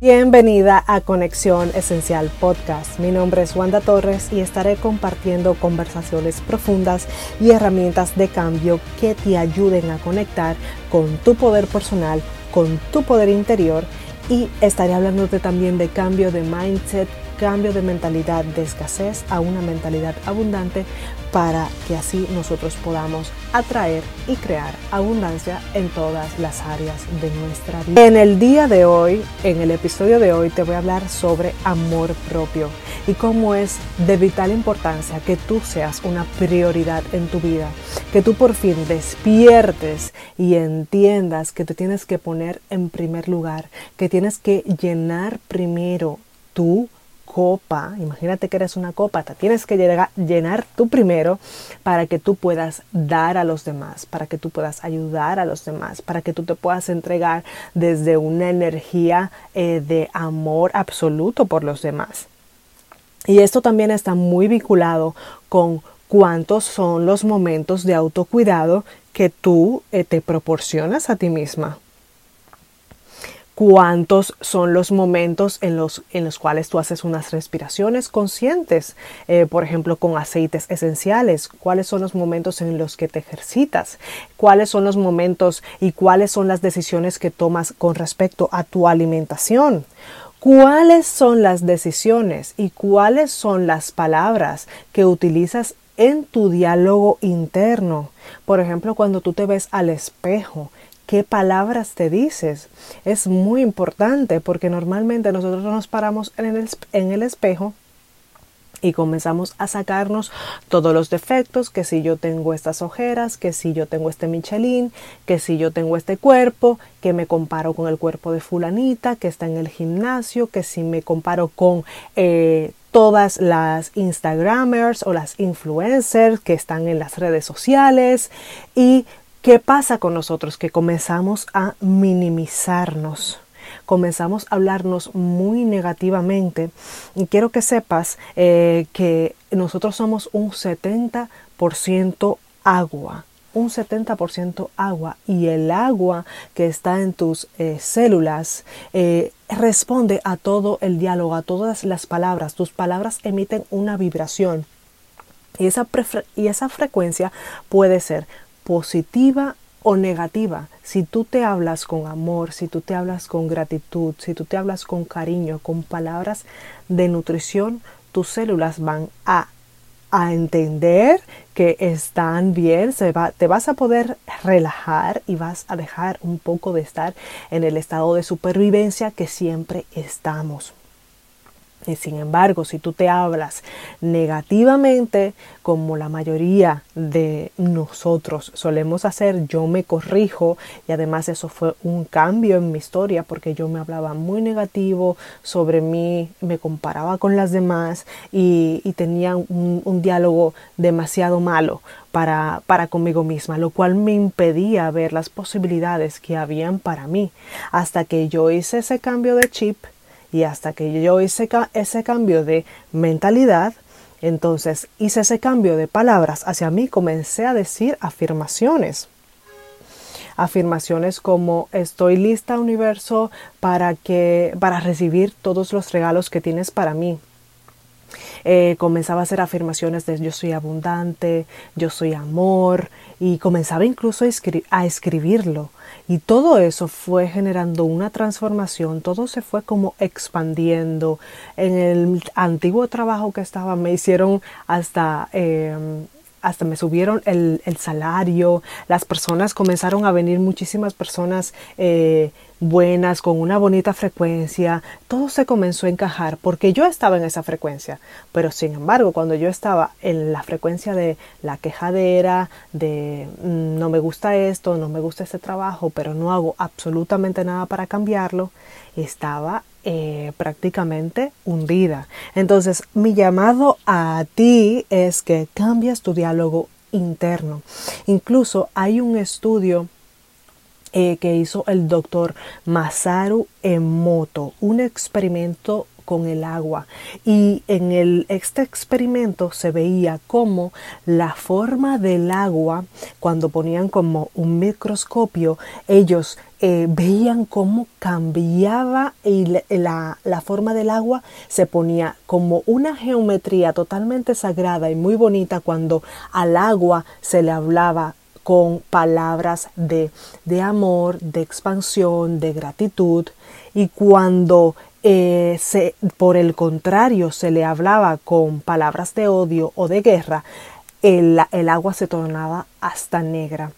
Bienvenida a Conexión Esencial Podcast. Mi nombre es Wanda Torres y estaré compartiendo conversaciones profundas y herramientas de cambio que te ayuden a conectar con tu poder personal, con tu poder interior y estaré hablándote también de cambio de mindset, cambio de mentalidad de escasez a una mentalidad abundante para que así nosotros podamos atraer y crear abundancia en todas las áreas de nuestra vida. En el día de hoy, en el episodio de hoy, te voy a hablar sobre amor propio y cómo es de vital importancia que tú seas una prioridad en tu vida, que tú por fin despiertes y entiendas que te tienes que poner en primer lugar, que tienes que llenar primero tú copa, imagínate que eres una copa, te tienes que llenar tú primero para que tú puedas dar a los demás, para que tú puedas ayudar a los demás, para que tú te puedas entregar desde una energía eh, de amor absoluto por los demás. Y esto también está muy vinculado con cuántos son los momentos de autocuidado que tú eh, te proporcionas a ti misma cuántos son los momentos en los, en los cuales tú haces unas respiraciones conscientes, eh, por ejemplo, con aceites esenciales, cuáles son los momentos en los que te ejercitas, cuáles son los momentos y cuáles son las decisiones que tomas con respecto a tu alimentación. ¿Cuáles son las decisiones y cuáles son las palabras que utilizas en tu diálogo interno? Por ejemplo, cuando tú te ves al espejo, qué palabras te dices. Es muy importante porque normalmente nosotros nos paramos en el, espejo y comenzamos a sacarnos todos los defectos, que si yo tengo estas ojeras, que si yo tengo este Michelin, que si yo tengo este cuerpo, que me comparo con el cuerpo de fulanita, que está en el gimnasio, que si me comparo con eh, todas las Instagramers o las influencers que están en las redes sociales y ¿Qué pasa con nosotros? Que comenzamos a minimizarnos comenzamos a hablarnos muy negativamente. Y quiero que sepas eh, que nosotros somos un 70% agua, un 70% agua y el agua que está en tus eh, células eh, responde a todo el diálogo, a todas las palabras. Tus palabras emiten una vibración y esa, y esa frecuencia puede ser positiva o negativa, si tú te hablas con amor, si tú te hablas con gratitud, si tú te hablas con cariño, con palabras de nutrición, tus células van a, a entender que están bien, se va, te vas a poder relajar y vas a dejar un poco de estar en el estado de supervivencia que siempre estamos. Y sin embargo, si tú te hablas negativamente, como la mayoría de nosotros solemos hacer, yo me corrijo y además eso fue un cambio en mi historia porque yo me hablaba muy negativo sobre mí, me comparaba con las demás y, tenía un, un, diálogo demasiado malo para, para conmigo misma, lo cual me impedía ver las posibilidades que habían para mí. Hasta que yo hice ese cambio de chip, y hasta que yo hice ese cambio de mentalidad, entonces hice ese cambio de palabras hacia mí, comencé a decir afirmaciones. Afirmaciones como estoy lista universo para que para recibir todos los regalos que tienes para mí. Eh, comenzaba a hacer afirmaciones de yo soy abundante, yo soy amor y comenzaba incluso a escribirlo. Y todo eso fue generando una transformación, todo se fue como expandiendo. En el antiguo trabajo que estaba me hicieron hasta... Em, hasta me subieron el, salario, las personas comenzaron a venir, muchísimas personas eh, buenas, con una bonita frecuencia, todo se comenzó a encajar porque yo estaba en esa frecuencia. Pero sin embargo, cuando yo estaba en la frecuencia de la quejadera, de mm, no me gusta esto, no me gusta este trabajo, pero no hago absolutamente nada para cambiarlo, estaba eh, prácticamente hundida. Entonces, mi llamado a ti es que cambies tu diálogo interno. Incluso hay un estudio eh, que hizo el doctor Masaru Emoto, un experimento con el agua. Y en el, este experimento se veía cómo la forma del agua, cuando ponían como un microscopio, ellos eh, veían cómo cambiaba y la, la, forma del agua se ponía como una geometría totalmente sagrada y muy bonita cuando al agua se le hablaba con palabras de, de amor, de expansión, de gratitud. Y cuando eh, por el contrario se le hablaba con palabras de odio o de guerra, el, agua se tornaba hasta negra.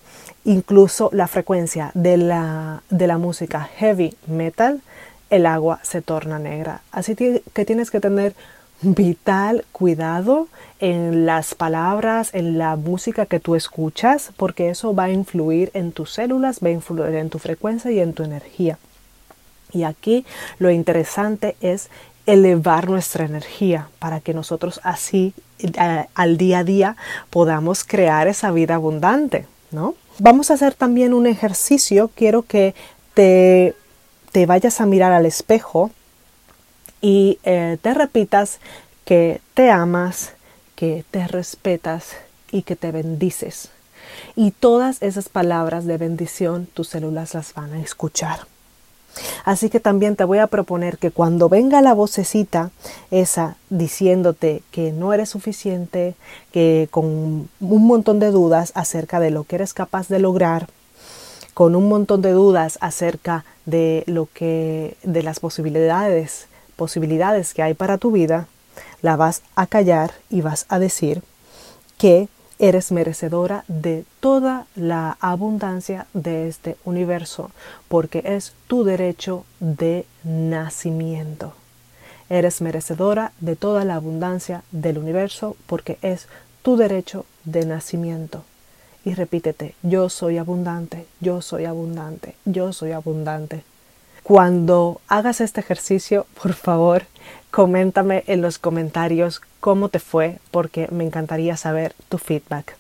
Incluso la frecuencia de la música heavy metal, el agua se torna negra. Así que tienes que tener vital cuidado en las palabras, en la música que tú escuchas, porque eso va a influir en tus células, va a influir en tu frecuencia y en tu energía. Y aquí lo interesante es elevar nuestra energía para que nosotros así eh, al día a día podamos crear esa vida abundante, ¿no? Vamos a hacer también un ejercicio, quiero que te, te vayas a mirar al espejo y eh, te repitas que te amas, que te respetas y que te bendices. Y todas esas palabras de bendición tus células las van a escuchar. Así que también te voy a proponer que cuando venga la vocecita esa diciéndote que no eres suficiente, que con un montón de dudas acerca de lo que eres capaz de lograr, con un montón de dudas acerca de lo que de las posibilidades posibilidades que hay para tu vida, la vas a callar y vas a decir que eres merecedora de toda la abundancia de este universo, porque es tu derecho de nacimiento. Eres merecedora de toda la abundancia del universo, porque es tu derecho de nacimiento. Y repítete, yo soy abundante, yo soy abundante, yo soy abundante. Cuando hagas este ejercicio, por favor, coméntame en los comentarios cómo te fue porque me encantaría saber tu feedback.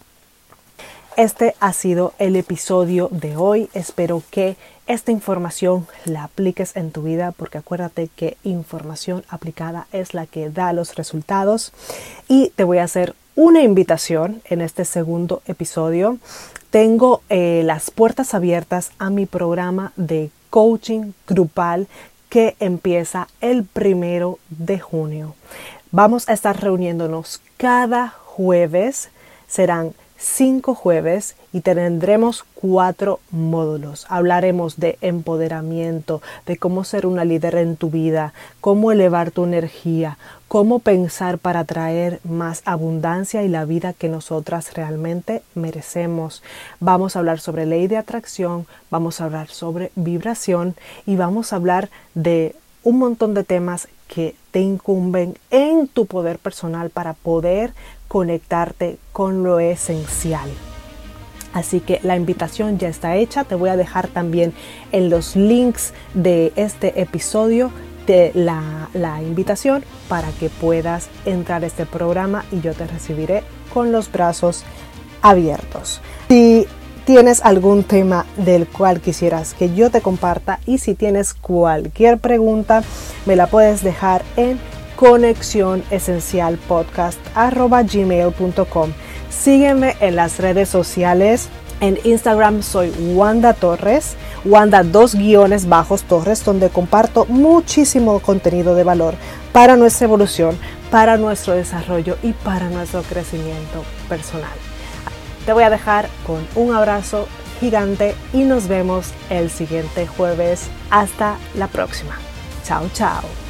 Este ha sido el episodio de hoy. Espero que esta información la apliques en tu vida porque acuérdate que información aplicada es la que da los resultados. Y te voy a hacer una invitación en este segundo episodio. Tengo eh, las puertas abiertas a mi programa de coaching grupal que empieza el primero de junio. Vamos a estar reuniéndonos cada jueves. Serán cinco jueves y tendremos cuatro módulos. Hablaremos de empoderamiento, de cómo ser una líder en tu vida, cómo elevar tu energía, cómo pensar para traer más abundancia y la vida que nosotras realmente merecemos. Vamos a hablar sobre ley de atracción, vamos a hablar sobre vibración y vamos a hablar de un montón de temas que te incumben en tu poder personal para poder conectarte con lo esencial. Así que la invitación ya está hecha. Te voy a dejar también en los links de este episodio de la, la, invitación para que puedas entrar a este programa y yo te recibiré con los brazos abiertos. Tienes algún tema del cual quisieras que yo te comparta y si tienes cualquier pregunta, me la puedes dejar en conexión. Sígueme en las redes sociales. En Instagram soy Wanda Torres, Wanda dos guiones bajos Torres, donde comparto muchísimo contenido de valor para nuestra evolución, para nuestro desarrollo y para nuestro crecimiento personal. Te voy a dejar con un abrazo gigante y nos vemos el siguiente jueves. Hasta la próxima. Chao, chao.